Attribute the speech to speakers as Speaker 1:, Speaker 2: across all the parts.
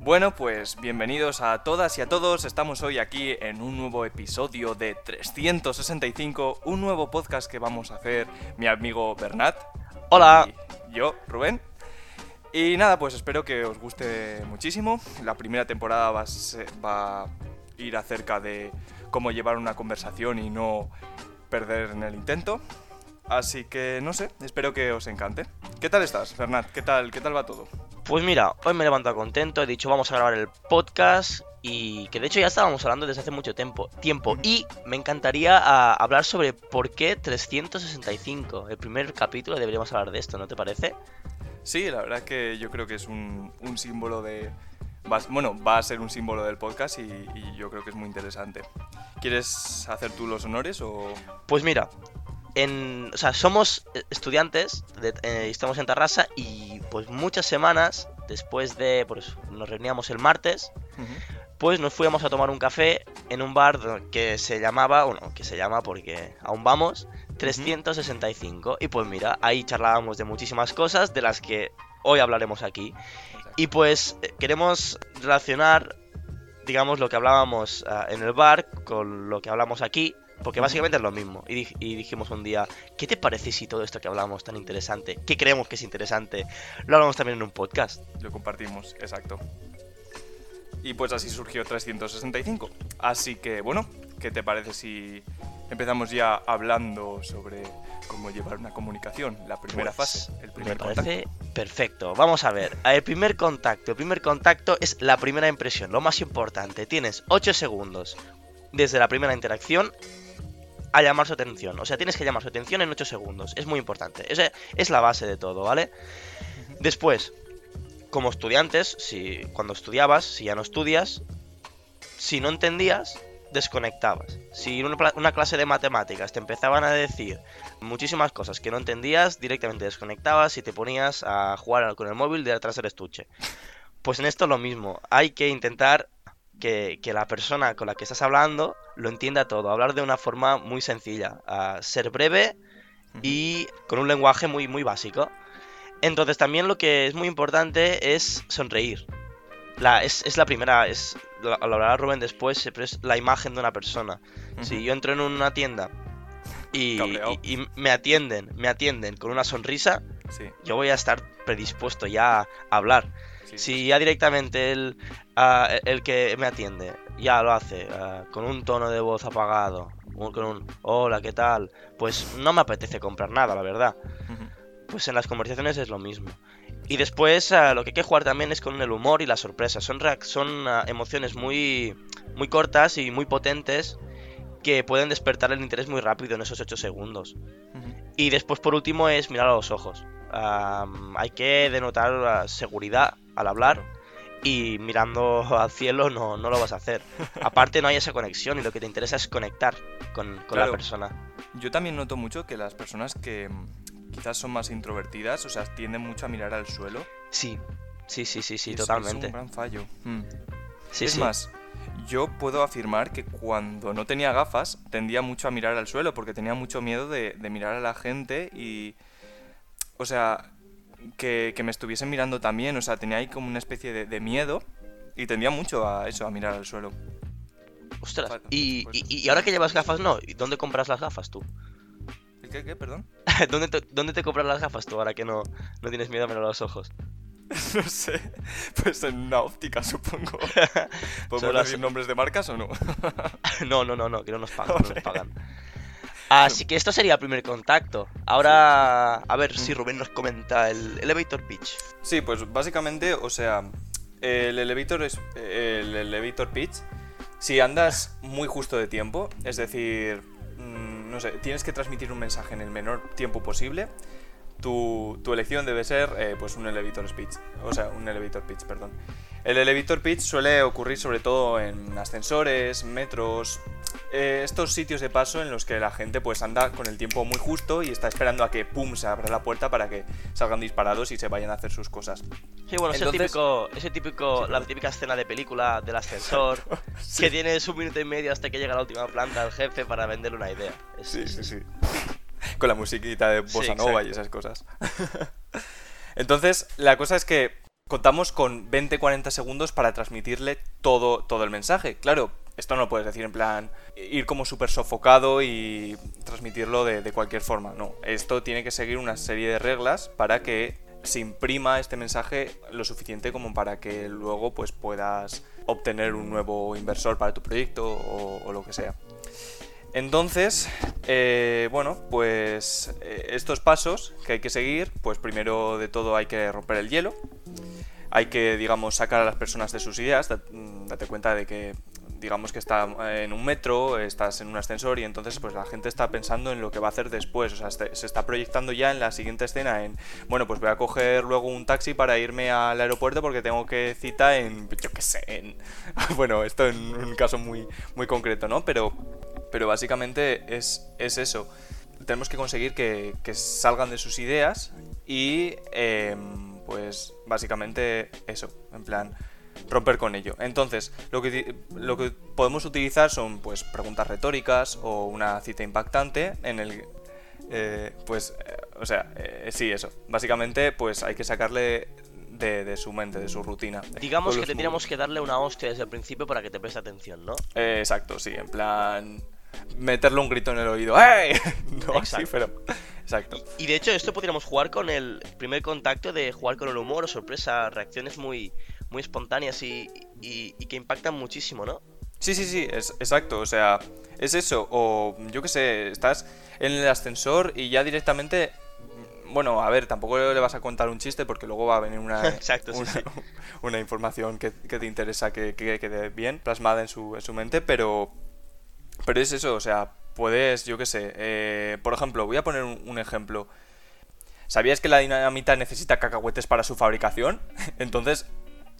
Speaker 1: Bueno, pues bienvenidos a todas y a todos. Estamos hoy aquí en un nuevo episodio de 365, un nuevo podcast que vamos a hacer mi amigo Bernat.
Speaker 2: Hola.
Speaker 1: Y yo, Rubén. Y nada, pues espero que os guste muchísimo. La primera temporada va a, ser- va a ir acerca de cómo llevar una conversación y no perder en el intento. Así que no sé, espero que os encante. ¿Qué tal estás, Bernat? ¿Qué tal, qué tal va todo?
Speaker 2: Pues mira, hoy me he levantado contento, he dicho vamos a grabar el podcast y que de hecho ya estábamos hablando desde hace mucho tiempo. tiempo. Y me encantaría hablar sobre por qué 365. El primer capítulo deberíamos hablar de esto, ¿no te parece?
Speaker 1: Sí, la verdad que yo creo que es un, un símbolo de... va- bueno, va a ser un símbolo del podcast y, y yo creo que es muy interesante. ¿Quieres hacer tú los honores o...?
Speaker 2: Pues mira, en, o sea, somos eh, estudiantes, de- eh, estamos en Tarrasa y pues muchas semanas después de, pues nos reuníamos el martes, pues nos fuimos a tomar un café en un bar que se llamaba, bueno, que se llama porque aún vamos, 365. Y pues mira, ahí charlábamos de muchísimas cosas de las que hoy hablaremos aquí. Y pues eh, queremos relacionar, digamos, lo que hablábamos ah, en el bar con lo que hablamos aquí. Porque básicamente es lo mismo. Y, dij- y dijimos un día, ¿qué te parece si todo esto que hablamos tan interesante, que creemos que es interesante, lo hablamos también en un podcast?
Speaker 1: Lo compartimos, exacto. Y pues así surgió 365. Así que bueno, ¿qué te parece si empezamos ya hablando sobre cómo llevar una comunicación? La primera
Speaker 2: Pues,
Speaker 1: fase, el
Speaker 2: Me parece perfecto. Vamos a ver. El primer contacto. El primer contacto es la primera impresión, lo más importante. Tienes 8 segundos desde la primera interacción a llamar su atención. O sea, tienes que llamar su atención en 8 segundos. Es muy importante. Esa es la base de todo, ¿vale? Después, como estudiantes, si cuando estudiabas, si ya no estudias, si no entendías, desconectabas. Si en una, una clase de matemáticas te empezaban a decir muchísimas cosas que no entendías, directamente desconectabas y te ponías a jugar con el móvil detrás del estuche. Pues en esto es lo mismo, hay que intentar que, que la persona con la que estás hablando lo entienda todo, hablar de una forma muy sencilla, a ser breve y con un lenguaje muy, muy básico. Entonces también lo que es muy importante es sonreír. La, es, es la primera, es, lo, hablará Rubén después, pero es la imagen de una persona. Si yo entro en una tienda y,
Speaker 1: Cabreado.
Speaker 2: y- y me atienden, me atienden con una sonrisa,
Speaker 1: Sí,
Speaker 2: yo voy a estar predispuesto ya a hablar.
Speaker 1: Sí.
Speaker 2: Si ya directamente el, ah, el que me atiende ya lo hace ah, con un tono de voz apagado, o con un hola, ¿qué tal? Pues no me apetece comprar nada, la verdad. Pues en las conversaciones es lo mismo. Y después ah, lo que hay que jugar también es con el humor y la sorpresa. Son, son emociones muy, muy cortas y muy potentes que pueden despertar el interés muy rápido en esos 8 segundos. Y después por último es mirar a los ojos. Hay que denotar seguridad al hablar y mirando al cielo no, no lo vas a hacer. Aparte no hay esa conexión y lo que te interesa es conectar con, con
Speaker 1: Claro.
Speaker 2: la persona.
Speaker 1: Yo también noto mucho que las personas que mm, quizás son más introvertidas, o sea, tienden mucho a mirar al suelo.
Speaker 2: Sí, sí, sí, sí, sí,
Speaker 1: es-
Speaker 2: totalmente.
Speaker 1: Es un gran fallo. Mm.
Speaker 2: Sí,
Speaker 1: es
Speaker 2: sí.
Speaker 1: más, yo puedo afirmar que cuando no tenía gafas tendía mucho a mirar al suelo porque tenía mucho miedo de, de mirar a la gente y... O sea, que, que me estuviesen mirando también, o sea, tenía ahí como una especie de, de miedo y tendía mucho a eso, a mirar al suelo.
Speaker 2: Ostras, y, y- y ahora que llevas gafas, no, ¿y dónde compras las gafas tú?
Speaker 1: ¿El qué, qué, perdón?
Speaker 2: ¿Dónde te, dónde te compras las gafas tú ahora que no, no tienes miedo a mirar los ojos?
Speaker 1: no sé, pues en una óptica supongo. ¿Podemos
Speaker 2: Son las-
Speaker 1: decir nombres de marcas o no?
Speaker 2: no, no, no, no, que no nos pagan, no nos pagan. Así que esto sería el primer contacto. Ahora, a ver si
Speaker 1: Mm.
Speaker 2: Rubén nos comenta el elevator pitch.
Speaker 1: Sí, pues básicamente, o sea, el elevator es el elevator pitch. Si andas muy justo de tiempo, es decir, mm, no sé, tienes que transmitir un mensaje en el menor tiempo posible. Tu, tu elección debe ser eh, pues un elevator speech, o sea, un elevator pitch, perdón. El elevator pitch suele ocurrir sobre todo en ascensores, metros, eh, estos sitios de paso en los que la gente pues anda con el tiempo muy justo y está esperando a que pum se abra la puerta para que salgan disparados y se vayan a hacer sus cosas.
Speaker 2: Sí, bueno, típico, ese típico,
Speaker 1: Sí,
Speaker 2: la típica escena de película del ascensor,
Speaker 1: Sí.
Speaker 2: que tienes un minuto y medio hasta que llega a la última planta al jefe para venderle una idea. Es-
Speaker 1: Sí, sí, sí. Con la musiquita de
Speaker 2: Sí,
Speaker 1: bossa nova y esas cosas. Entonces, la cosa es que contamos con 20-40 segundos para transmitirle todo, todo el mensaje. Claro, esto no lo puedes decir en plan ir como súper sofocado y transmitirlo de, cualquier forma. No, esto tiene que seguir una serie de reglas para que se imprima este mensaje lo suficiente como para que luego pues puedas obtener un nuevo inversor para tu proyecto o, lo que sea. Entonces, eh, bueno, pues eh, estos pasos que hay que seguir, pues primero de todo hay que romper el hielo, hay que, digamos, sacar a las personas de sus ideas, date cuenta de que, digamos que está en un metro, estás en un ascensor y entonces pues la gente está pensando en lo que va a hacer después, o sea, se está proyectando ya en la siguiente escena en, bueno, pues voy a coger luego un taxi para irme al aeropuerto porque tengo que cita en, yo qué sé, en, bueno, esto en un caso muy, muy concreto, ¿no? Pero pero básicamente es, es eso. Tenemos que conseguir que, que salgan de sus ideas y em, pues básicamente eso, en plan romper con ello. Entonces, lo que, lo que podemos utilizar son pues preguntas retóricas o una cita impactante en el... Eh, pues, eh, o sea, eh, sí, eso. Básicamente, pues hay que sacarle de, de, su mente, de su rutina.
Speaker 2: Digamos que tendríamos que darle una hostia desde el principio para que te preste atención, ¿no?
Speaker 1: Eh, exacto, sí, en plan meterle un grito en el oído. ¡Ey! No, sí, pero. Exacto.
Speaker 2: Y, y, de hecho, esto podríamos jugar con el primer contacto de jugar con el humor o sorpresa, reacciones muy, muy espontáneas y, y, y que impactan muchísimo, ¿no?
Speaker 1: Sí, sí, sí, es exacto. O sea, es eso. O yo qué sé, estás en el ascensor y ya directamente. Bueno, a ver, tampoco le vas a contar un chiste porque luego va a venir una,
Speaker 2: exacto,
Speaker 1: una,
Speaker 2: sí.
Speaker 1: una, información que, que, te interesa que, que quede bien plasmada en su, en su mente, pero pero es eso, o sea, puedes, yo qué sé, eh, por ejemplo, voy a poner un, un, ejemplo. ¿Sabías que la dinamita necesita cacahuetes para su fabricación? Entonces,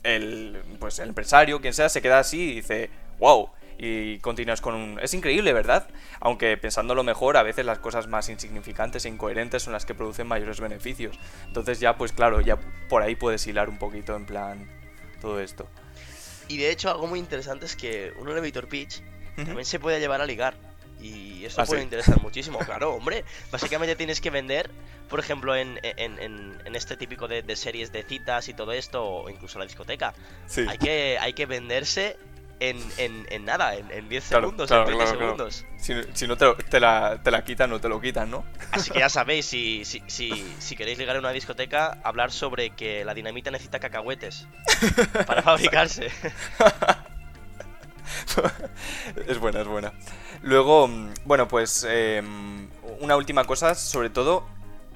Speaker 1: el, pues el empresario, quien sea, se queda así y dice, wow, y continúas con un... Es increíble, ¿verdad? Aunque pensándolo mejor, a veces las cosas más insignificantes e incoherentes son las que producen mayores beneficios. Entonces ya, pues claro, ya por ahí puedes hilar un poquito en plan todo esto.
Speaker 2: Y de hecho, algo muy interesante es que un elevator pitch también se puede llevar a ligar. Y eso
Speaker 1: ¿Ah,
Speaker 2: puede
Speaker 1: sí?
Speaker 2: interesar muchísimo, claro, hombre. Básicamente tienes que vender, por ejemplo, en, en, en, en este típico de, de, series de citas y todo esto, o incluso la discoteca.
Speaker 1: Sí.
Speaker 2: Hay, que, hay que venderse en, en, en nada, en 10
Speaker 1: claro,
Speaker 2: segundos,
Speaker 1: claro,
Speaker 2: en 20
Speaker 1: claro,
Speaker 2: segundos.
Speaker 1: Si, si, no te, te, la, te la quitan, no te lo quitan, ¿no?
Speaker 2: Así que ya sabéis, si, si, si, si queréis ligar en una discoteca, hablar sobre que la dinamita necesita cacahuetes para fabricarse.
Speaker 1: es buena, es buena. Luego, bueno, pues eh, una última cosa, sobre todo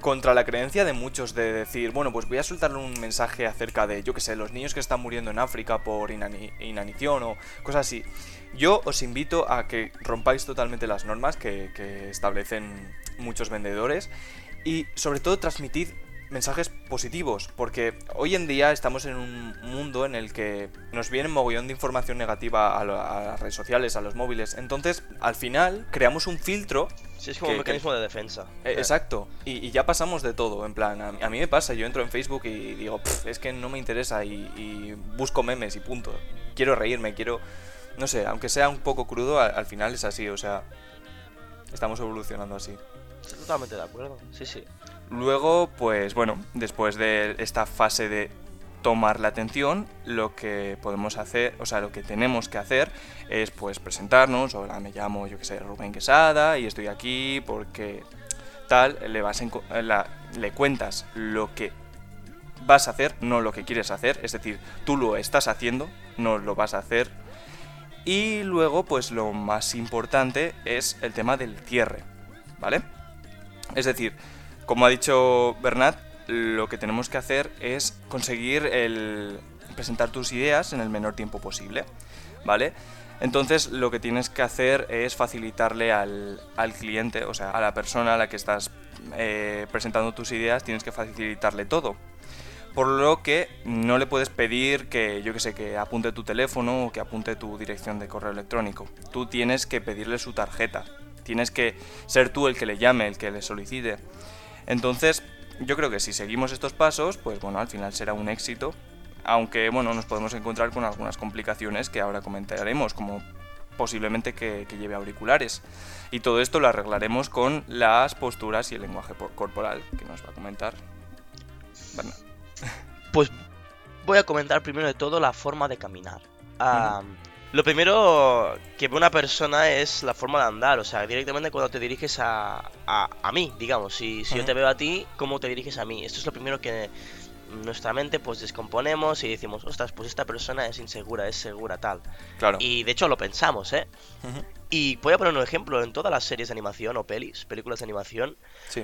Speaker 1: contra la creencia de muchos de decir, bueno, pues voy a soltarle un mensaje acerca de, yo que sé, los niños que están muriendo en África por inani inanición o cosas así. Yo os invito a que rompáis totalmente las normas que establecen muchos vendedores y sobre todo transmitid mensajes positivos, porque hoy en día estamos en un mundo en el que nos viene un mogollón de información negativa a, lo, a, las redes sociales, a los móviles. Entonces, al final, creamos un filtro.
Speaker 2: Sí, es como que, un mecanismo que... de defensa.
Speaker 1: Eh, exacto. Y, y, ya pasamos de todo. En plan, a, a, mí me pasa, yo entro en Facebook y digo, es que no me interesa y, y, busco memes y punto. Quiero reírme, quiero. No sé, aunque sea un poco crudo, al, al final es así, o sea. Estamos evolucionando así.
Speaker 2: Estoy totalmente de acuerdo, sí, sí.
Speaker 1: Luego, pues bueno, después de esta fase de tomar la atención, lo que podemos hacer, o sea, lo que tenemos que hacer es pues presentarnos, hola, me llamo, yo que sé, Rubén Quesada y estoy aquí porque tal, le vas le cuentas lo que vas a hacer, no lo que quieres hacer, es decir, tú lo estás haciendo, no lo vas a hacer. Y luego, pues lo más importante es el tema del cierre, ¿vale? Es decir, como ha dicho Bernat, lo que tenemos que hacer es conseguir el presentar tus ideas en el menor tiempo posible, ¿vale? Entonces lo que tienes que hacer es facilitarle al, al cliente, o sea, a la persona a la que estás eh, presentando tus ideas, tienes que facilitarle todo. Por lo que no le puedes pedir que, yo que sé, que apunte tu teléfono o que apunte tu dirección de correo electrónico. Tú tienes que pedirle su tarjeta. Tienes que ser tú el que le llame, el que le solicite. Entonces, yo creo que si seguimos estos pasos, pues bueno, al final será un éxito. Aunque, bueno, nos podemos encontrar con algunas complicaciones que ahora comentaremos, como posiblemente que, que lleve auriculares. Y todo esto lo arreglaremos con las posturas y el lenguaje corporal que nos va a comentar. Bernard.
Speaker 2: Pues voy a comentar primero de todo la forma de caminar. Lo primero que ve una persona es la forma de andar, o sea, directamente cuando te diriges a, a, mí, digamos, si, si yo te veo a ti, ¿cómo te diriges a mí? Esto es lo primero que nuestra mente pues descomponemos y decimos, ostras, pues esta persona es insegura, es segura, tal.
Speaker 1: Claro.
Speaker 2: Y de hecho lo pensamos, ¿eh? Y voy a poner un ejemplo, en todas las series de animación o pelis, películas de animación,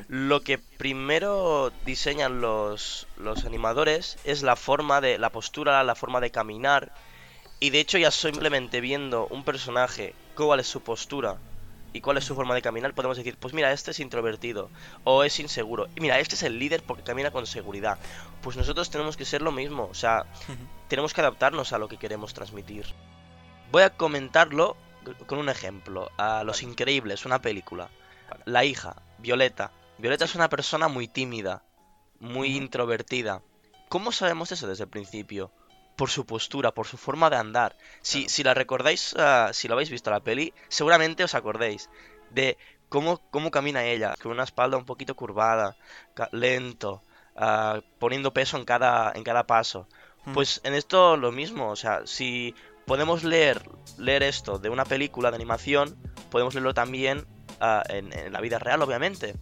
Speaker 2: lo que primero diseñan los, los animadores es la forma de, la postura, la forma de caminar. Y de hecho ya simplemente viendo un personaje, cuál es su postura, y cuál es su forma de caminar, podemos decir, pues mira, este es introvertido o es inseguro. Y mira, este es el líder porque camina con seguridad. Pues nosotros tenemos que ser lo mismo, o sea, tenemos que adaptarnos a lo que queremos transmitir. Voy a comentarlo con un ejemplo. A Los Increíbles, una película. La hija, Violeta. Violeta es una persona muy tímida, muy introvertida. ¿Cómo sabemos eso desde el principio? Por su postura, por su forma de andar. Si, si la recordáis, ah, si lo habéis visto la peli, seguramente os acordéis de cómo, cómo camina ella, con una espalda un poquito curvada, lento, ah, poniendo peso en cada, en cada paso. Hmm. Pues en esto lo mismo, o sea, si podemos leer, leer esto de una película de animación, podemos leerlo también ah, en, la vida real, obviamente.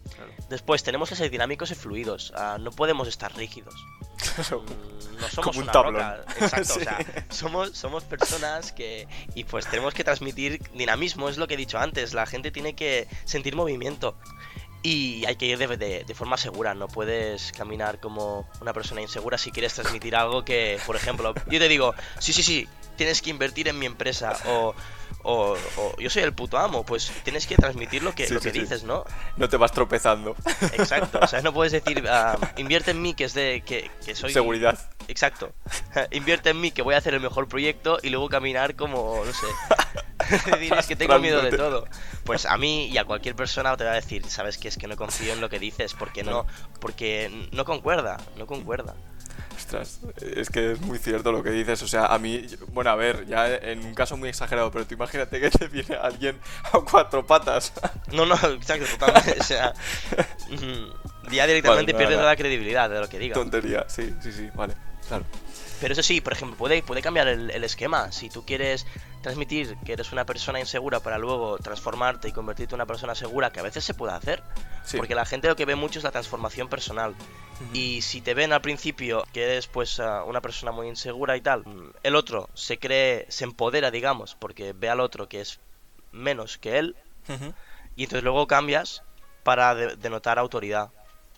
Speaker 2: Después, tenemos que ser dinámicos y fluidos, no podemos estar rígidos. Mm, no somos una roca. Exacto, o sea, somos, somos personas que. Y pues tenemos que transmitir dinamismo, es lo que he dicho antes. La gente tiene que sentir movimiento. Y hay que ir de, de, forma segura, no puedes caminar como una persona insegura si quieres transmitir algo que, por ejemplo, yo te digo, sí, sí, sí, tienes que invertir en mi empresa o o, yo soy el puto amo, pues tienes que transmitir lo que, lo que dices, ¿no?
Speaker 1: No te vas tropezando.
Speaker 2: Exacto, o sea, no puedes decir, ah, invierte en mí, que es de que, que soy...
Speaker 1: Seguridad.
Speaker 2: Exacto. invierte en mí, que voy a hacer el mejor proyecto y luego caminar como, no sé. Dices que tengo miedo de todo. Pues a mí y a cualquier persona te va a decir, sabes que es que no confío en lo que dices, porque no, porque no concuerda, no concuerda
Speaker 1: es que es muy cierto lo que dices. O sea, a mí, bueno, a ver, ya en un caso muy exagerado, pero tú imagínate que te viene alguien a cuatro patas.
Speaker 2: No, no, exacto, totalmente. o sea, ya directamente pierdes toda la credibilidad de lo que diga.
Speaker 1: Tontería, sí, sí, sí, vale, claro.
Speaker 2: Pero eso sí, por ejemplo, puede, puede cambiar el, esquema. Si tú quieres transmitir que eres una persona insegura para luego transformarte y convertirte en una persona segura, que a veces se puede hacer. Porque la gente lo que ve mucho es la transformación personal. Y si te ven al principio que eres pues ah, una persona muy insegura y tal, el otro se cree, se empodera, digamos, porque ve al otro que es menos que él. Y entonces luego cambias para denotar autoridad.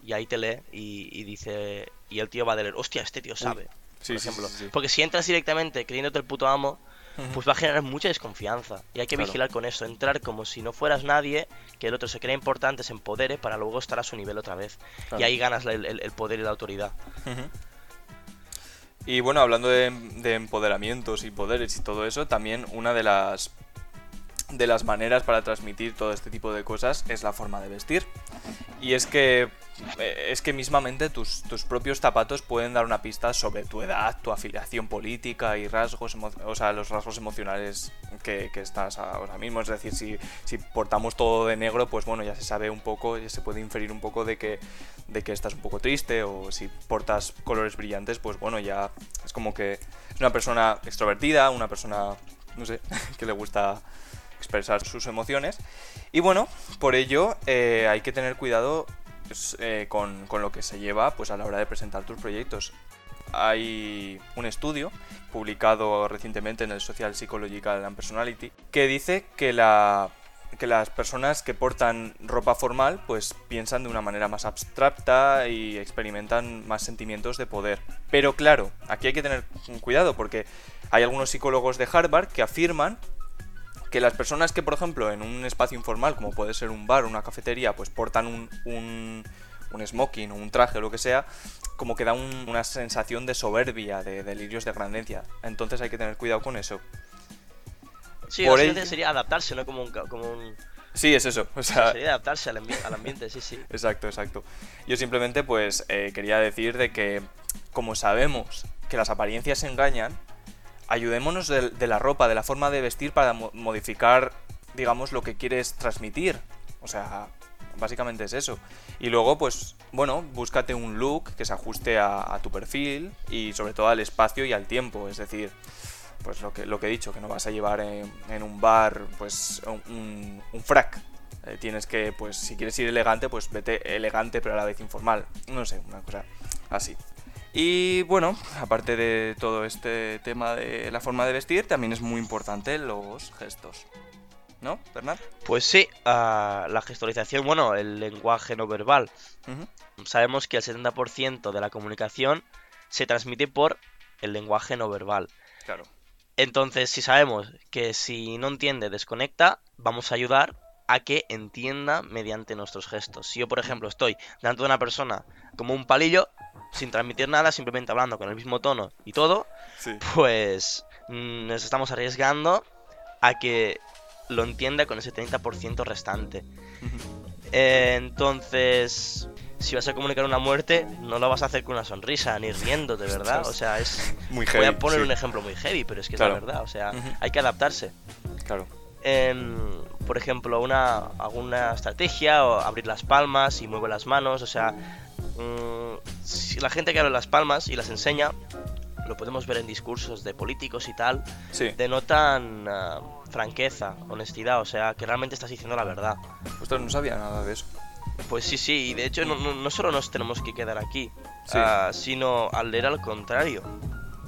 Speaker 2: Y ahí te lee y, dice, y el tío va a leer, hostia, este tío sabe por ejemplo. Porque si entras directamente creyéndote el puto amo, pues va a generar mucha desconfianza. Y hay que vigilar con eso, entrar como si no fueras nadie, que el otro se crea importante, se empodere para luego estar a su nivel otra vez. Y ahí ganas el, poder y la autoridad.
Speaker 1: Y bueno, hablando de, de, empoderamientos y poderes y todo eso, también una de las de las maneras para transmitir todo este tipo de cosas es la forma de vestir. Y es que eh, es que mismamente tus, tus, propios zapatos pueden dar una pista sobre tu edad, tu afiliación política y rasgos, o sea, los rasgos emocionales que, estás ahora mismo. Es decir, si, si, portamos todo de negro, pues bueno, ya se sabe un poco, ya se puede inferir un poco de que, de que estás un poco triste, o si portas colores brillantes, pues bueno, ya es como que es una persona extrovertida, una persona, no sé, que le gusta expresar sus emociones. Y bueno, por ello eh, hay que tener cuidado pues, eh, con, lo que se lleva pues, a la hora de presentar tus proyectos. Hay un estudio publicado recientemente en el Social Psychological and Personality que dice que, la, que las personas que portan ropa formal pues piensan de una manera más abstracta y experimentan más sentimientos de poder. Pero claro, aquí hay que tener cuidado porque hay algunos psicólogos de Harvard que afirman que las personas que, por ejemplo, en un espacio informal, como puede ser un bar o una cafetería, pues portan un, un, un smoking o un traje o lo que sea, como que da una sensación de soberbia, de delirios de grandeza. Entonces hay que tener cuidado con eso.
Speaker 2: Sí, por sería adaptarse, ¿no? Como un, como un...
Speaker 1: Sí, es eso. O sea...
Speaker 2: Sería adaptarse al, al, ambiente, sí, sí.
Speaker 1: exacto, exacto. Yo simplemente, pues, eh, quería decir de que, como sabemos que las apariencias engañan, ayudémonos de, la ropa, de la forma de vestir para modificar, digamos, lo que quieres transmitir. O sea, básicamente es eso. Y luego, pues, bueno, búscate un look que se ajuste a, tu perfil y sobre todo al espacio y al tiempo. Es decir, pues lo que, lo que he dicho, que no vas a llevar en, un bar, pues, un, un frac. Eh, tienes que, pues, si quieres ir elegante, pues vete elegante pero a la vez informal. No sé, una cosa así. Y bueno, aparte de todo este tema de la forma de vestir, también es muy importante los gestos. ¿No, Bernard?
Speaker 2: Pues sí, ah, la gestualización, bueno, el lenguaje no verbal. Sabemos que el 70% de la comunicación se transmite por el lenguaje no verbal.
Speaker 1: Claro.
Speaker 2: Entonces, si sabemos que si no entiende, desconecta, vamos a ayudar a que entienda mediante nuestros gestos. Si yo, por ejemplo, estoy delante de una persona como un palillo, sin transmitir nada, simplemente hablando con el mismo tono y todo, pues mm, nos estamos arriesgando a que lo entienda con ese 30% restante. entonces, si vas a comunicar una muerte, no lo vas a hacer con una sonrisa, ni riendo, de verdad. O sea, es...
Speaker 1: Muy heavy,
Speaker 2: Voy a poner un ejemplo muy heavy, pero es que es la verdad. O sea, hay que adaptarse.
Speaker 1: Claro.
Speaker 2: por ejemplo, una, alguna estrategia, o abrir las palmas y mueve las manos, o sea, Mm, si la gente que abre las palmas y las enseña, lo podemos ver en discursos de políticos y tal, denotan ah, franqueza, honestidad, o sea, que realmente estás diciendo la verdad.
Speaker 1: Usted no sabía nada de eso.
Speaker 2: Pues sí, sí, y de hecho no, solo nos tenemos que quedar aquí, ah, sino al leer al contrario.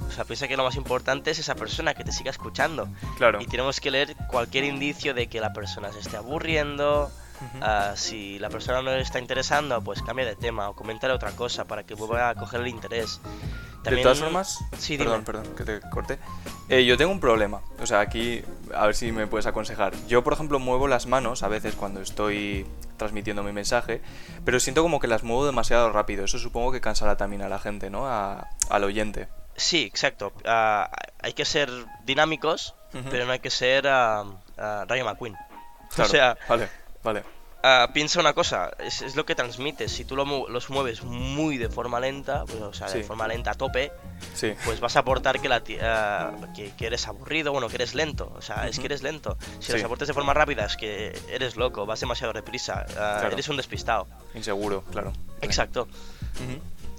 Speaker 2: O sea, piensa que lo más importante es esa persona que te siga escuchando.
Speaker 1: Claro.
Speaker 2: Y tenemos que leer cualquier indicio de que la persona se esté aburriendo, Ah, si la persona no le está interesando, pues cambia de tema o coméntale otra cosa para que vuelva a coger el interés.
Speaker 1: De todas formas,
Speaker 2: sí,
Speaker 1: perdón, perdón, que te corte. Eh, yo tengo un problema, o sea, aquí a ver si me puedes aconsejar. Yo, por ejemplo, muevo las manos a veces cuando estoy transmitiendo mi mensaje, pero siento como que las muevo demasiado rápido. Eso supongo que cansará también a la gente, ¿no? al oyente.
Speaker 2: Sí, exacto. Ah, hay que ser dinámicos, pero no hay que ser uh, Rayo McQueen.
Speaker 1: o sea, vale. Vale.
Speaker 2: Ah, piensa una cosa, es, lo que transmites. Si tú los mueves muy de forma lenta, pues, o sea, de forma lenta a tope, pues vas a aportar que, la, uh, que, eres aburrido, bueno, que eres lento. O sea, es que eres lento. Si los aportes de forma rápida, es que eres loco, vas demasiado deprisa, uh, eres un despistado.
Speaker 1: Inseguro, claro.
Speaker 2: Exacto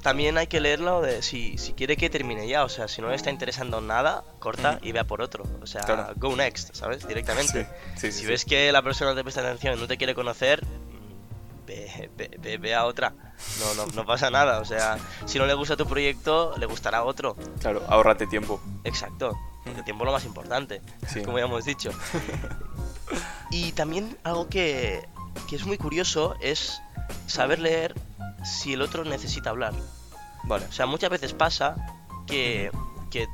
Speaker 2: también hay que leerlo de si, si quiere que termine ya. O sea, si no le está interesando nada, corta y vea por otro. O sea, go next, ¿sabes? Directamente. si ves que la persona no te presta atención y no te quiere conocer, ve, ve, ve, a otra. No, no, no, pasa nada. O sea, si no le gusta tu proyecto, le gustará otro.
Speaker 1: Claro, ahórrate tiempo.
Speaker 2: Exacto. Porque el tiempo es lo más importante, como ya hemos dicho. y también algo que, que es muy curioso es saber leer si el otro necesita hablar.
Speaker 1: Vale.
Speaker 2: O sea, muchas veces pasa que, que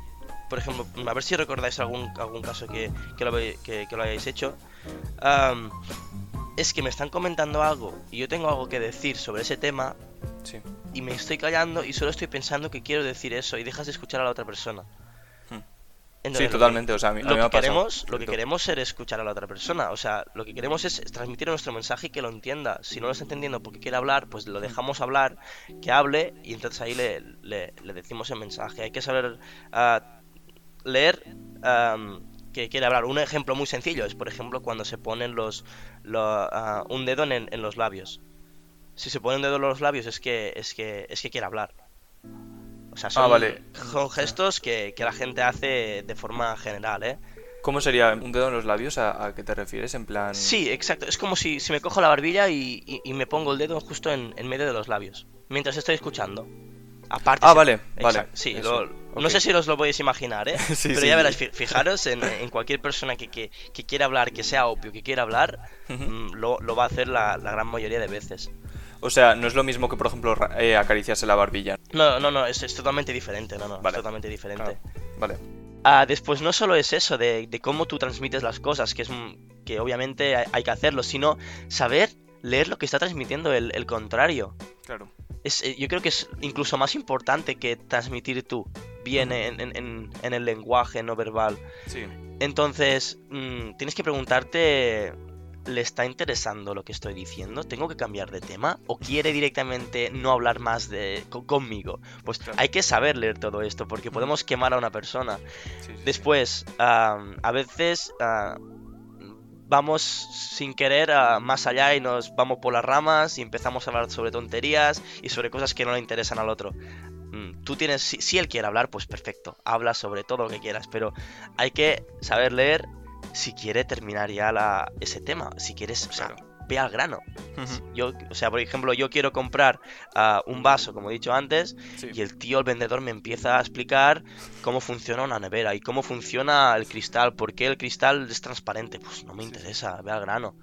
Speaker 2: por ejemplo, a ver si recordáis algún, algún caso que, que, lo, que, lo, hayáis hecho. es que me están comentando algo y yo tengo algo que decir sobre ese tema
Speaker 1: sí.
Speaker 2: y me estoy callando y solo estoy pensando que quiero decir eso y dejas de escuchar a la otra persona
Speaker 1: sí, totalmente. o sea, a mí,
Speaker 2: lo,
Speaker 1: que
Speaker 2: queremos, lo que queremos es escuchar a la otra persona. O sea, lo que queremos es transmitir nuestro mensaje y que lo entienda. Si no lo está entendiendo porque quiere hablar, pues lo dejamos hablar, que hable y entonces ahí le, le, decimos el mensaje. Hay que saber ah, leer que quiere hablar. Un ejemplo muy sencillo es, por ejemplo, cuando se ponen los, ah, un dedo en, en los labios. Si se pone un dedo en los labios es que, es que, es que quiere hablar. O sea,
Speaker 1: ah,
Speaker 2: son, gestos que, la gente hace de forma general, ¿eh?
Speaker 1: ¿Cómo sería un dedo en los labios? ¿A, qué te refieres? En plan.
Speaker 2: Sí, exacto. Es como si, si me cojo la barbilla y, me pongo el dedo justo en, medio de los labios. Mientras estoy escuchando. Aparte.
Speaker 1: Ah, vale, vale.
Speaker 2: Sí, no sé si os lo podéis imaginar, ¿eh? Pero ya verás, fijaros en, cualquier persona que, que, quiera hablar, que sea obvio, que quiera hablar, mm, lo, va a hacer la, la gran mayoría de veces.
Speaker 1: O sea, no es lo mismo que, por ejemplo, eh, acariciarse la barbilla.
Speaker 2: No, no, no, es, totalmente diferente, no, no, es totalmente diferente.
Speaker 1: Vale.
Speaker 2: Ah, después no solo es eso de, cómo tú transmites las cosas, que es que obviamente hay, que hacerlo, sino saber leer lo que está transmitiendo el, contrario.
Speaker 1: Claro.
Speaker 2: Es, eh, yo creo que es incluso más importante que transmitir tú bien en, el lenguaje no verbal.
Speaker 1: Sí.
Speaker 2: Entonces, mm, tienes que preguntarte ¿le está interesando lo que estoy diciendo? ¿Tengo que cambiar de tema? ¿O quiere directamente no hablar más de, conmigo? Pues hay que saber leer todo esto porque podemos quemar a una persona. Después, a veces vamos sin querer a más allá y nos vamos por las ramas y empezamos a hablar sobre tonterías y sobre cosas que no le interesan al otro. Mm, Tú tienes, si, si él quiere hablar, pues perfecto, habla sobre todo lo que quieras, pero hay que saber leer si quiere terminar ya la, ese tema, si quieres, o sea,
Speaker 1: Claro.
Speaker 2: ve al grano. Yo, o sea, por ejemplo, yo quiero comprar ah, un vaso, como he dicho antes,
Speaker 1: Sí.
Speaker 2: y el tío, el vendedor, me empieza a explicar cómo funciona una nevera y cómo funciona el cristal, por qué el cristal es transparente. Pues no me interesa, ve al grano.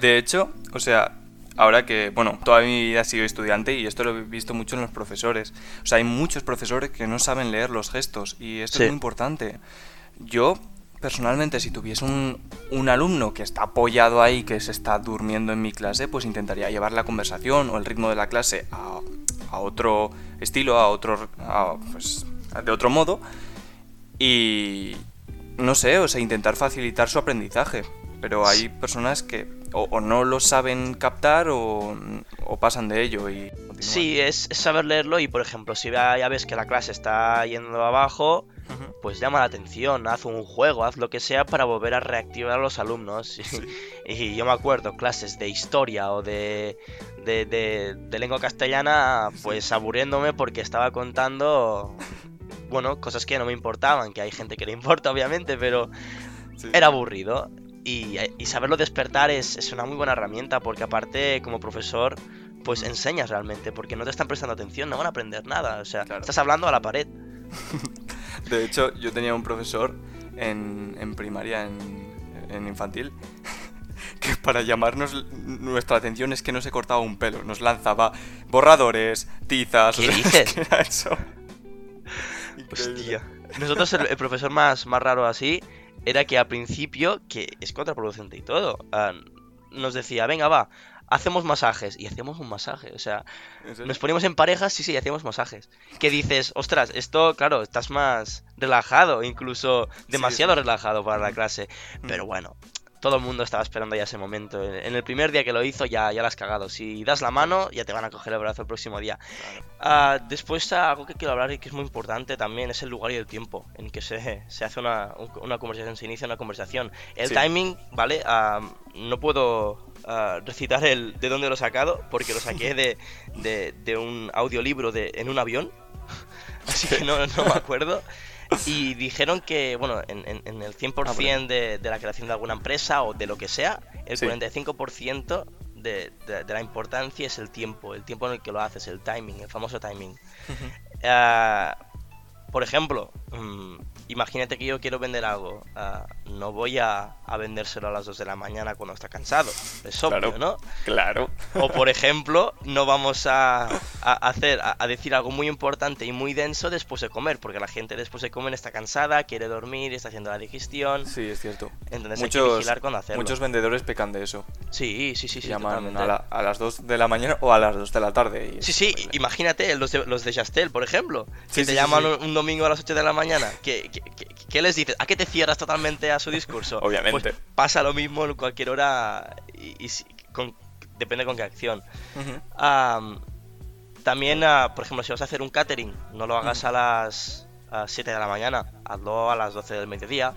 Speaker 1: De hecho, o sea, ahora que, bueno, toda mi vida he sido estudiante y esto lo he visto mucho en los profesores. O sea, hay muchos profesores que no saben leer los gestos y esto
Speaker 2: Sí.
Speaker 1: es muy importante. Yo, personalmente, si tuviese un, un alumno que está apoyado ahí, que se está durmiendo en mi clase, pues intentaría llevar la conversación o el ritmo de la clase a, a otro estilo, a otro, a, pues, de otro modo y no sé, o sea, intentar facilitar su aprendizaje. Pero hay personas que o, o no lo saben captar o, o pasan de ello y continúan.
Speaker 2: Sí, es, es saber leerlo y, por ejemplo, si ya ya ves que la clase está yendo abajo, Pues llama la atención, haz un juego, haz lo que sea para volver a reactivar a los alumnos. Y, yo me acuerdo, clases de historia o de, de, de- de lengua castellana, pues aburriéndome porque estaba contando, bueno, cosas que no me importaban, que hay gente que le importa, obviamente, pero
Speaker 1: Sí.
Speaker 2: era aburrido. Y, y saberlo despertar es, es una muy buena herramienta porque aparte como profesor pues enseñas realmente porque no te están prestando atención, no van a aprender nada, o sea,
Speaker 1: Claro.
Speaker 2: estás hablando a la pared.
Speaker 1: De hecho, yo tenía un profesor en, en primaria, en, en infantil, que para llamarnos nuestra atención es que no se cortaba un pelo. Nos lanzaba borradores, tizas.
Speaker 2: ¿Qué
Speaker 1: o sea,
Speaker 2: dices?
Speaker 1: que era eso.
Speaker 2: Hostia. Nosotros el, el profesor más, más raro así era que al principio, que es contraproducente y todo, ah, nos decía, venga, va, hacemos masajes. Y hacemos un masaje, o sea, nos poníamos en parejas, sí, sí, hacíamos masajes. Que dices, ostras, esto, claro, estás más relajado, incluso demasiado
Speaker 1: sí.
Speaker 2: relajado para la clase. Pero bueno, todo el mundo estaba esperando ya ese momento. En el primer día que lo hizo ya, ya la has cagado. Si das la mano, ya te van a coger el brazo el próximo día.
Speaker 1: Claro.
Speaker 2: Ah, después algo que quiero hablar y que es muy importante también es el lugar y el tiempo en que se, se hace una, un- una conversación, se inicia una conversación. El
Speaker 1: Sí.
Speaker 2: timing, ¿vale? Ah, no puedo ah, recitar el de dónde lo he sacado porque lo saqué de, de, de un audiolibro de, en un avión. Así que no, no me acuerdo. Y dijeron que, bueno, en, en- en el 100% de, de la creación de alguna empresa o de lo que sea, el
Speaker 1: Sí.
Speaker 2: 45% de, de- de la importancia es el tiempo, el tiempo en el que lo haces, el timing, el famoso timing. Ah, por ejemplo, mm, imagínate que yo quiero vender algo. ah, no voy a, a vendérselo a las 2 de la mañana cuando está cansado. Es obvio,
Speaker 1: Claro.
Speaker 2: ¿no?
Speaker 1: Claro.
Speaker 2: O por ejemplo, no vamos a, a hacer, a, a decir algo muy importante y muy denso después de comer, porque la gente después de comer está cansada, quiere dormir, está haciendo la digestión.
Speaker 1: Sí, es cierto.
Speaker 2: Entonces hay que
Speaker 1: Muchos,
Speaker 2: vigilar cuando hacerlo.
Speaker 1: muchos vendedores pecan de eso.
Speaker 2: Sí, sí, sí, sí,
Speaker 1: Llaman a, la- a las 2 de la mañana o a las 2 de la tarde. y
Speaker 2: Sí, sí, imagínate los de, los de Chastel, por ejemplo,
Speaker 1: Sí,
Speaker 2: que
Speaker 1: sí,
Speaker 2: te
Speaker 1: sí,
Speaker 2: llaman. Un, domingo a las 8 de la mañana. ¿Qué, qué, qué- qué les dices? ¿A qué te cierras totalmente a su discurso?
Speaker 1: Obviamente.
Speaker 2: Pues pasa lo mismo en cualquier hora y, con- depende con qué acción. También, ah, por ejemplo, si vas a hacer un catering, no lo hagas a las a 7 de la mañana, hazlo a las 12 del mediodía.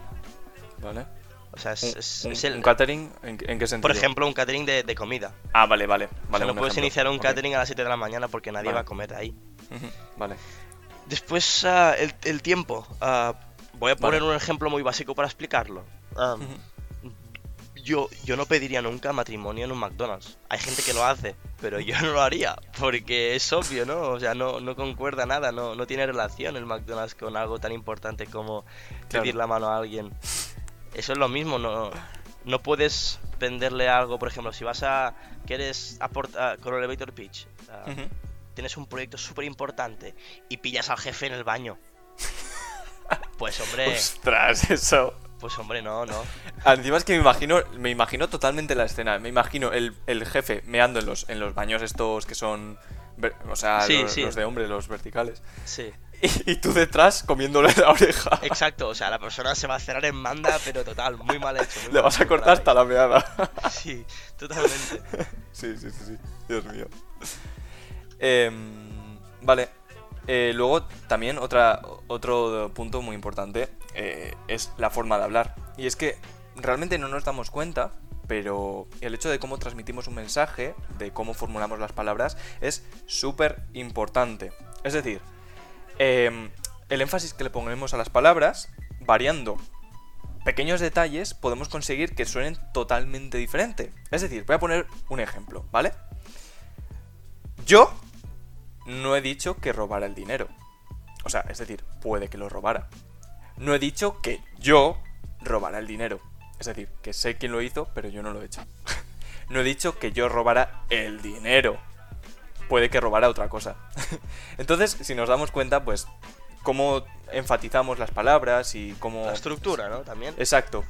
Speaker 1: Vale.
Speaker 2: O sea, es,
Speaker 1: Un,
Speaker 2: es-
Speaker 1: un-
Speaker 2: es el-
Speaker 1: un catering? ¿En, en qué sentido?
Speaker 2: por ejemplo, un catering de, de comida.
Speaker 1: Ah, vale, vale.
Speaker 2: O sea,
Speaker 1: vale
Speaker 2: no puedes
Speaker 1: ejemplo.
Speaker 2: iniciar un catering a las 7 de la mañana porque nadie
Speaker 1: Vale.
Speaker 2: va a comer ahí.
Speaker 1: Vale.
Speaker 2: Después, ah, el, el tiempo. Voy a poner
Speaker 1: Vale.
Speaker 2: un ejemplo muy básico para explicarlo.
Speaker 1: Ujú.
Speaker 2: yo, yo no pediría nunca matrimonio en un McDonald's. Hay gente que lo hace, pero yo no lo haría, porque es obvio, ¿no? O sea, no, no concuerda nada, no, no tiene relación el McDonald's con algo tan importante como
Speaker 1: Claro.
Speaker 2: pedir la mano a alguien. Eso es lo mismo, no, no puedes venderle algo, por ejemplo, si vas a... quieres aportar con el elevator pitch, ah,
Speaker 1: Ujú.
Speaker 2: tienes un proyecto súper importante y pillas al jefe en el baño. Pues hombre,
Speaker 1: Ostras, eso.
Speaker 2: pues hombre, no, no.
Speaker 1: Encima es que me imagino, me imagino totalmente la escena. Me imagino el, el jefe meando en los, en los baños estos que son. O sea,
Speaker 2: Sí,
Speaker 1: los,
Speaker 2: sí.
Speaker 1: los de hombre, los verticales.
Speaker 2: Sí.
Speaker 1: Y, y tú detrás comiéndole la oreja.
Speaker 2: Exacto, o sea, la persona se va a cerrar en banda, pero total, muy mal hecho. muy
Speaker 1: Le
Speaker 2: mal
Speaker 1: vas a cortar hasta la meada.
Speaker 2: Sí, totalmente.
Speaker 1: Sí, sí, sí, sí. Dios mío. Em, vale. Eh, luego también otra, otro punto muy importante eh, es la forma de hablar. Y es que realmente no nos damos cuenta, pero el hecho de cómo transmitimos un mensaje, de cómo formulamos las palabras, es súper importante. Es decir, em, el énfasis que le ponemos a las palabras, variando pequeños detalles, podemos conseguir que suenen totalmente diferente. Es decir, voy a poner un ejemplo, ¿vale? Yo no he dicho que robara el dinero. O sea, es decir, puede que lo robara. No he dicho que yo robara el dinero. Es decir, que sé quién lo hizo, pero yo no lo he hecho. no he dicho que yo robara el dinero. Puede que robara otra cosa. Entonces, si nos damos cuenta, pues, cómo enfatizamos las palabras y cómo...
Speaker 2: La estructura, ¿no? También.
Speaker 1: Exacto.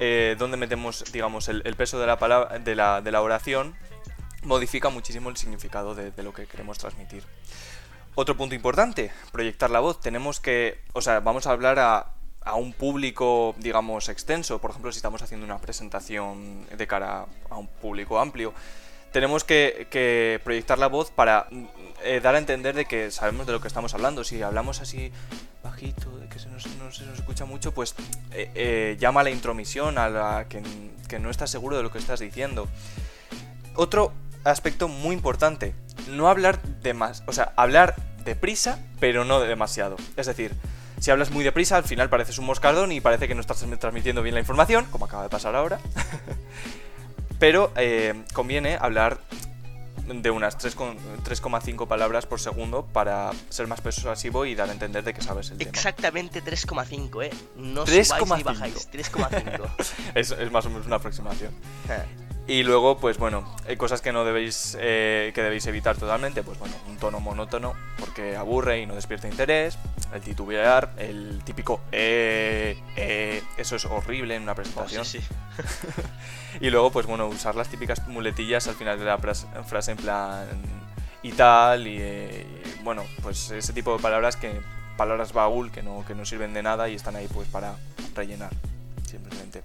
Speaker 1: Eh, donde metemos, digamos, el, peso de la, palabra, de la, de la oración modifica muchísimo el significado de, lo que queremos transmitir. Otro punto importante, proyectar la voz. Tenemos que, o sea, vamos a hablar a, a un público, digamos, extenso. Por ejemplo, si estamos haciendo una presentación de cara a un público amplio, tenemos que, proyectar la voz para eh, dar a entender de que sabemos de lo que estamos hablando. Si hablamos así bajito, que se nos, no se nos escucha mucho, pues eh, eh, llama a la intromisión, a la que, que no estás seguro de lo que estás diciendo. Otro aspecto muy importante, no hablar de más, o sea, hablar deprisa, pero no demasiado. Es decir, si hablas muy deprisa, al final pareces un moscardón y parece que no estás transmitiendo bien la información, como acaba de pasar ahora. pero eh, conviene hablar de unas 3,5 palabras por segundo para ser más persuasivo y dar a entender de que sabes el
Speaker 2: tema. Exactamente 3,5, ¿eh? No 3, subáis ni bajáis, 3,5.
Speaker 1: es, es más o menos una aproximación. Eh. Y luego, pues bueno, hay cosas que no debéis, eh, que debéis evitar totalmente, pues bueno, un tono monótono, porque aburre y no despierta interés, el titubear, el típico eh, eh, eso es horrible en una presentación.
Speaker 2: Oh, sí,
Speaker 1: y luego, pues bueno, usar las típicas muletillas al final de la frase en plan y tal, y, bueno, pues ese tipo de palabras que, palabras baúl que no, que no sirven de nada y están ahí pues para rellenar, simplemente.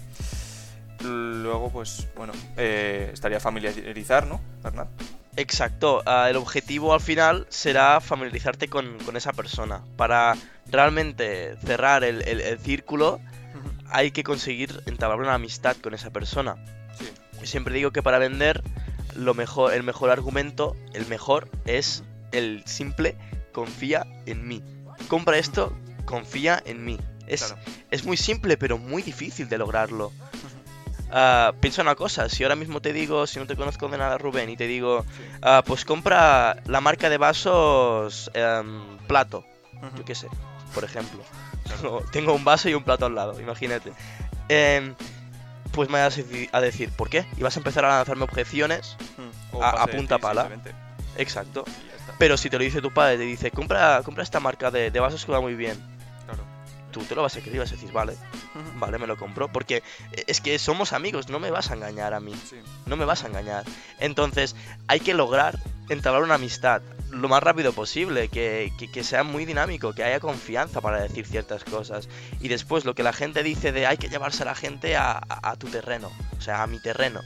Speaker 1: Luego, pues bueno, eh, estaría familiarizar, ¿no, Bernard?
Speaker 2: Exacto, ah, el objetivo al final será familiarizarte con, esa persona. Para realmente cerrar el, círculo, hay que conseguir entablar una amistad con esa persona. siempre digo que para vender, lo mejor, el mejor argumento, el mejor, es el simple confía en mí. Compra esto, confía en mí. Es, es muy simple, pero muy difícil de lograrlo. Uh, piensa una cosa, si ahora mismo te digo, si no te conozco de nada Rubén, y te digo, ah, pues compra la marca de vasos em, plato, yo qué sé, por ejemplo. Tengo un vaso y un plato al lado, imagínate. Em, pues me vas a decir, ¿por qué? Y vas a empezar a lanzarme objeciones a, punta pala. Exacto. Pero si te lo dice tu padre, te dice, compra, compra esta marca de, de vasos que va muy bien tú te lo vas a creer y vas a decir, vale, vale, me lo compro. Porque es que somos amigos, no me vas a engañar a mí. No me vas a engañar. Entonces, hay que lograr entablar una amistad lo más rápido posible, que, sea muy dinámico, que haya confianza para decir ciertas cosas. Y después, lo que la gente dice de hay que llevarse a la gente a, tu terreno, o sea, a mi terreno.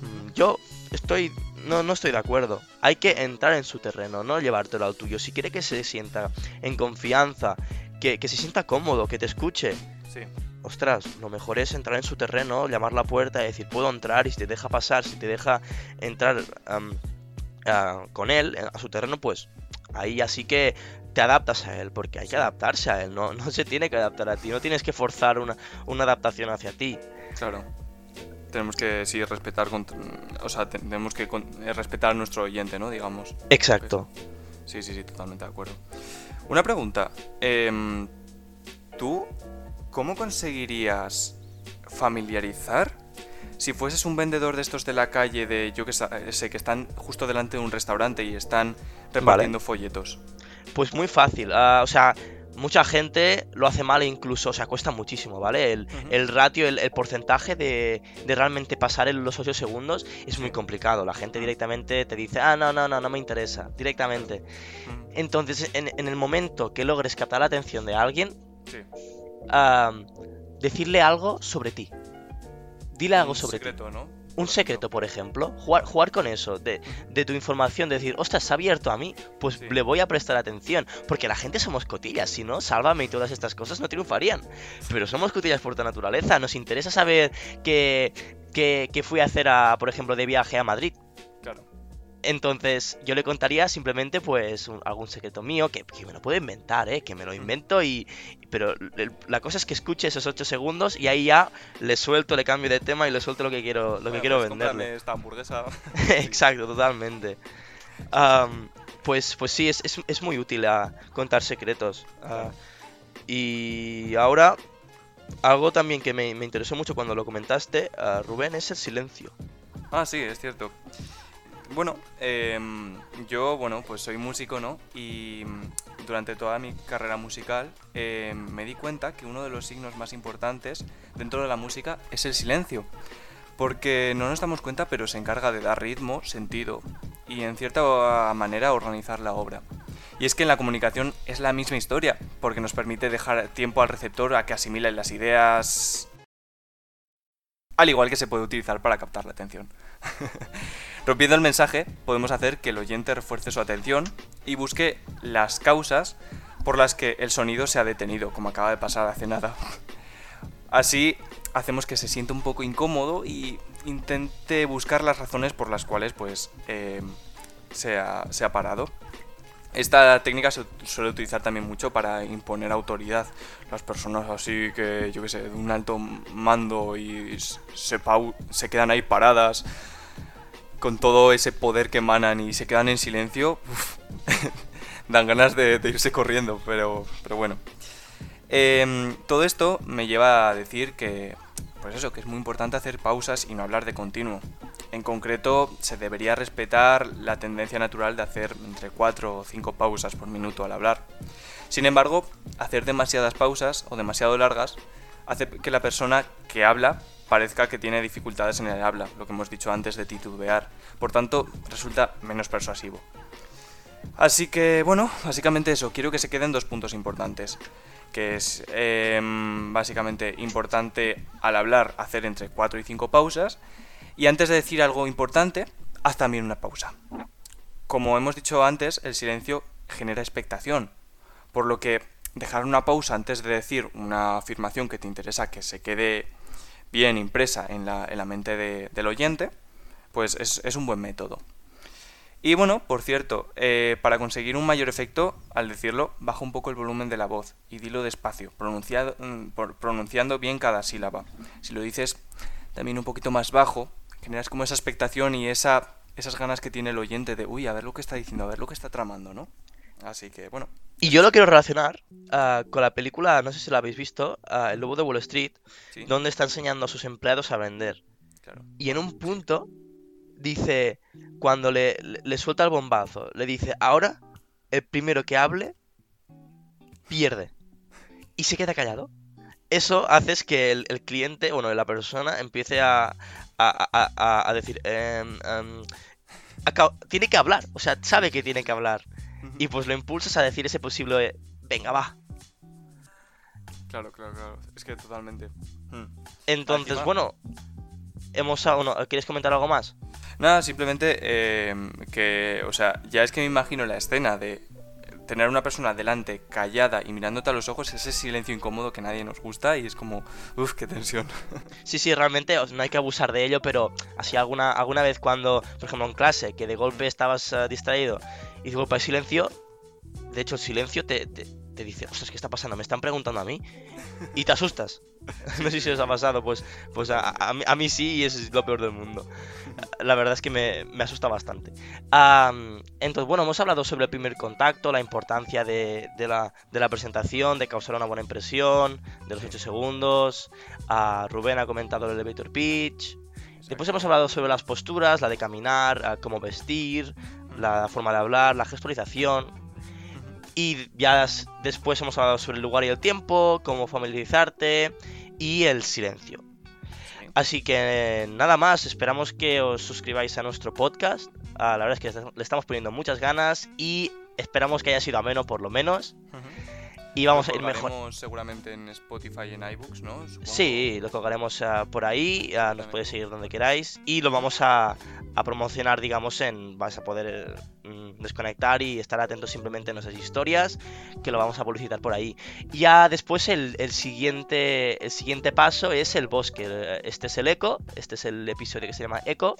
Speaker 2: Mm, yo estoy no, no estoy de acuerdo. Hay que entrar en su terreno, no llevártelo al tuyo. Si quiere que se sienta en confianza que, se sienta cómodo, que te escuche.
Speaker 1: Sí.
Speaker 2: Ostras, lo mejor es entrar en su terreno, llamar la puerta y decir, puedo entrar, y si te deja pasar, si te deja entrar con él, a su terreno, pues ahí así que te adaptas a él, porque hay que adaptarse a él, no, no se tiene que adaptar a ti, no tienes que forzar una, adaptación hacia ti.
Speaker 1: Claro. Tenemos que sí respetar, o sea, tenemos que respetar a nuestro oyente, ¿no? Digamos.
Speaker 2: Exacto.
Speaker 1: Sí, sí, sí, totalmente de acuerdo. Una pregunta. Em, ¿Tú cómo conseguirías familiarizar si fueses un vendedor de estos de la calle, de yo que sé, que están justo delante de un restaurante y están repartiendo folletos?
Speaker 2: Pues muy fácil. Ah, o sea, mucha gente lo hace mal e incluso, o sea, cuesta muchísimo, ¿vale? El, ratio, el, porcentaje de, realmente pasar en los 8 segundos es muy complicado. La gente directamente te dice, ah, no, no, no, no me interesa, directamente. Entonces, en, el momento que logres captar la atención de alguien, decirle algo sobre ti. Dile algo sobre
Speaker 1: secreto,
Speaker 2: ti.
Speaker 1: ¿no?
Speaker 2: Un secreto, por ejemplo, jugar, jugar con eso, de, de tu información, de decir, ostras, se ha abierto a mí, pues
Speaker 1: Sí.
Speaker 2: le voy a prestar atención. Porque la gente somos cotillas, si no, sálvame y todas estas cosas no triunfarían. Pero somos cotillas por tu naturaleza, nos interesa saber que, que, que fui a hacer, a, por ejemplo, de viaje a Madrid. Entonces, yo le contaría simplemente, pues, un- algún secreto mío, que, que me lo puedo inventar, ¿eh? Que me lo invento y... Pero la cosa es que escuche esos 8 segundos y ahí ya le suelto, le cambio de tema y le suelto lo que quiero, lo que quiero
Speaker 1: pues
Speaker 2: venderle.
Speaker 1: esta hamburguesa.
Speaker 2: Exacto, totalmente. Am, pues, pues sí, es, es, es muy útil a contar secretos. Ah, y ahora, algo también que me, me interesó mucho cuando lo comentaste, ah, Rubén, es el silencio.
Speaker 1: Ah, sí, es cierto. Bueno, em, yo, bueno, pues soy músico, ¿no? Y mm, durante toda mi carrera musical em, me di cuenta que uno de los signos más importantes dentro de la música es el silencio. Porque no nos damos cuenta, pero se encarga de dar ritmo, sentido y en cierta manera organizar la obra. Y es que en la comunicación es la misma historia, porque nos permite dejar tiempo al receptor a que asimile las ideas al igual que se puede utilizar para captar la atención. Rompiendo el mensaje, podemos hacer que el oyente refuerce su atención y busque las causas por las que el sonido se ha detenido, como acaba de pasar hace nada. Así hacemos que se sienta un poco incómodo y intente buscar las razones por las cuales pues eh, se, ha, se ha parado. Esta técnica se suele utilizar también mucho para imponer autoridad. Las personas así que, yo qué sé, de un alto mando y se, se quedan ahí paradas con todo ese poder que emanan y se quedan en silencio, dan ganas de, de irse corriendo, pero, pero bueno. Em, todo esto me lleva a decir que, pues eso, que es muy importante hacer pausas y no hablar de continuo. En concreto, se debería respetar la tendencia natural de hacer entre 4 o 5 pausas por minuto al hablar. Sin embargo, hacer demasiadas pausas o demasiado largas hace que la persona que habla parezca que tiene dificultades en el habla, lo que hemos dicho antes de titubear. Por tanto, resulta menos persuasivo. Así que, bueno, básicamente eso, quiero que se queden dos puntos importantes. Que es em, básicamente importante al hablar hacer entre 4 y 5 pausas. Y antes de decir algo importante, haz también una pausa. Como hemos dicho antes, el silencio genera expectación. Por lo que dejar una pausa antes de decir una afirmación que te interesa que se quede bien impresa en la, en la mente de- del oyente, pues es, es un buen método. Y bueno, por cierto, eh, para conseguir un mayor efecto, al decirlo, baja un poco el volumen de la voz y dilo despacio, pronunciado, mm, pronunciando bien cada sílaba. Si lo dices también un poquito más bajo, generas como esa expectación y esa, esas ganas que tiene el oyente de, uy, a ver lo que está diciendo, a ver lo que está tramando, ¿no? Así que, bueno,
Speaker 2: Y yo lo quiero relacionar ah, con la película, no sé si la habéis visto, ah, El Lobo de Wall Street,
Speaker 1: sí,
Speaker 2: donde está enseñando a sus empleados a vender.
Speaker 1: claro.
Speaker 2: Y en un punto dice, cuando le, le- le suelta el bombazo, le dice, ahora el primero que hable pierde. Y se queda callado. Eso hace que el, el cliente, bueno, la persona empiece a, a, a- a- a decir, em, em, tiene que hablar, o sea, sabe que tiene que hablar. Y pues lo impulsas a decir ese posible, venga, va.
Speaker 1: Claro, claro, claro. Es que totalmente. Hmm.
Speaker 2: Entonces,
Speaker 1: Encima-
Speaker 2: bueno, hemos... ah, bueno, ¿Quieres comentar algo más?
Speaker 1: Nada, simplemente eh, que, o sea, ya es que me imagino la escena de tener una persona delante callada y mirándote a los ojos, ese silencio incómodo que nadie nos gusta y es como, uff, qué tensión.
Speaker 2: Sí, sí, realmente no hay que abusar de ello, pero así alguna, alguna vez cuando, por ejemplo, en clase, que de golpe estabas eh, distraído y de golpe hay silencio, de hecho el silencio te, te, te dice, ostras, ¿qué está pasando? ¿Me están preguntando a mí? Y te asustas. no sé si os ha pasado, pues, pues a, a mí, a mí sí y es lo peor del mundo. La verdad es que me, me asusta bastante. Entonces, bueno, hemos hablado sobre el primer contacto, la importancia de, de la, de la presentación, de causar una buena impresión, de los 8 segundos. Rubén ha comentado el elevator pitch. Después hemos hablado sobre las posturas, la de caminar, cómo vestir, la forma de hablar, la gestualización. Y ya después hemos hablado sobre el lugar y el tiempo, cómo familiarizarte y el silencio.
Speaker 1: Sí.
Speaker 2: Así que nada más, esperamos que os suscribáis a nuestro podcast. Ah, la verdad es que le estamos poniendo muchas ganas y esperamos que haya sido ameno por lo menos. Y vamos
Speaker 1: Lo
Speaker 2: a ir mejor.
Speaker 1: colgaremos seguramente en Spotify y en iBooks, ¿no? Supongo.
Speaker 2: Sí, lo colgaremos ah, por ahí, ah, nos podéis seguir donde queráis y lo vamos a, a promocionar, digamos, en... Vas a poder mm, desconectar y estar atentos simplemente en nuestras historias, que lo vamos a publicitar por ahí. Ya después el, el siguiente, el siguiente paso es el bosque. Este es el eco, este es el episodio que se llama eco.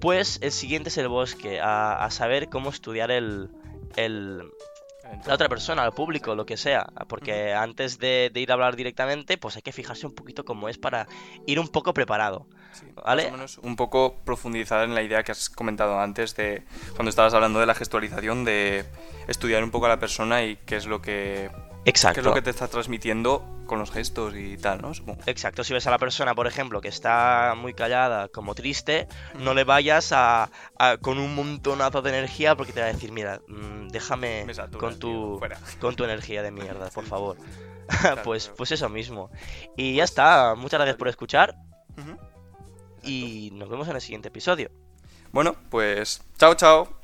Speaker 2: Pues el siguiente es el bosque, a, a saber cómo estudiar el, el, la otra persona, al público, lo que sea. Porque antes de, de ir a hablar directamente, pues hay que fijarse un poquito cómo es para ir un poco preparado.
Speaker 1: Sí,
Speaker 2: ¿Vale?
Speaker 1: Más o menos un poco profundizar en la idea que has comentado antes de cuando estabas hablando de la gestualización, de estudiar un poco a la persona y qué es lo que,
Speaker 2: Exacto.
Speaker 1: es lo que te está transmitiendo con los gestos y tal, ¿no? Supongo.
Speaker 2: Exacto, si ves a la persona, por ejemplo, que está muy callada, como triste, no le vayas a, a- con un montonazo de energía porque te va a decir, mira, mm, déjame con tu
Speaker 1: tío,
Speaker 2: con tu energía de mierda, por favor.
Speaker 1: Claro,
Speaker 2: pues,
Speaker 1: claro.
Speaker 2: pues eso mismo. Y ya está, muchas gracias por escuchar y nos vemos en el siguiente episodio.
Speaker 1: Bueno, pues chao, chao.